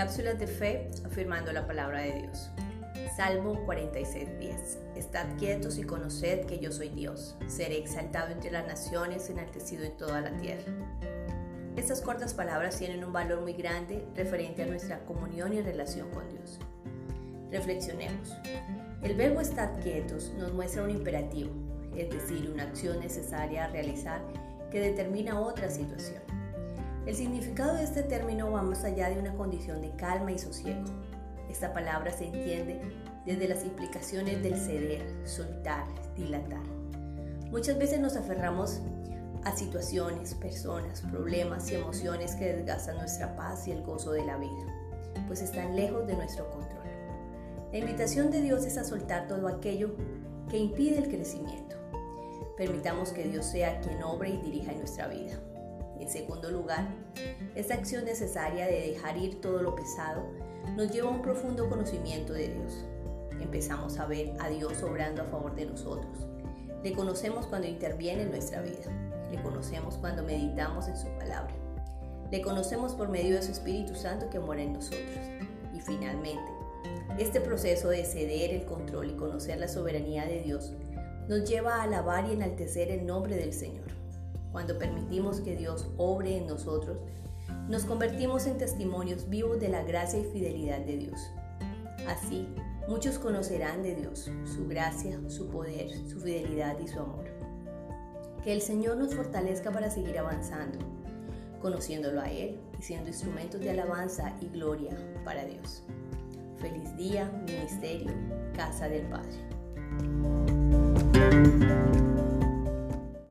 Cápsulas de fe afirmando la palabra de Dios. Salmo 46:10. Estad quietos y conoced que yo soy Dios. Seré exaltado entre las naciones, enaltecido en toda la tierra. Estas cortas palabras tienen un valor muy grande referente a nuestra comunión y relación con Dios. Reflexionemos. El verbo estad quietos nos muestra un imperativo, es decir, una acción necesaria a realizar que determina otra situación. El significado de este término va más allá de una condición de calma y sosiego. Esta palabra se entiende desde las implicaciones del ceder, soltar, dilatar. Muchas veces nos aferramos a situaciones, personas, problemas y emociones que desgastan nuestra paz y el gozo de la vida, pues están lejos de nuestro control. La invitación de Dios es a soltar todo aquello que impide el crecimiento. Permitamos que Dios sea quien obre y dirija nuestra vida. En segundo lugar, esta acción necesaria de dejar ir todo lo pesado nos lleva a un profundo conocimiento de Dios. Empezamos a ver a Dios obrando a favor de nosotros. Le conocemos cuando interviene en nuestra vida. Le conocemos cuando meditamos en su palabra. Le conocemos por medio de su Espíritu Santo que mora en nosotros. Y finalmente, este proceso de ceder el control y conocer la soberanía de Dios nos lleva a alabar y enaltecer el nombre del Señor. Cuando permitimos que Dios obre en nosotros, nos convertimos en testimonios vivos de la gracia y fidelidad de Dios. Así, muchos conocerán de Dios, su gracia, su poder, su fidelidad y su amor. Que el Señor nos fortalezca para seguir avanzando, conociéndolo a Él y siendo instrumentos de alabanza y gloria para Dios. Feliz día, Ministerio, Casa del Padre.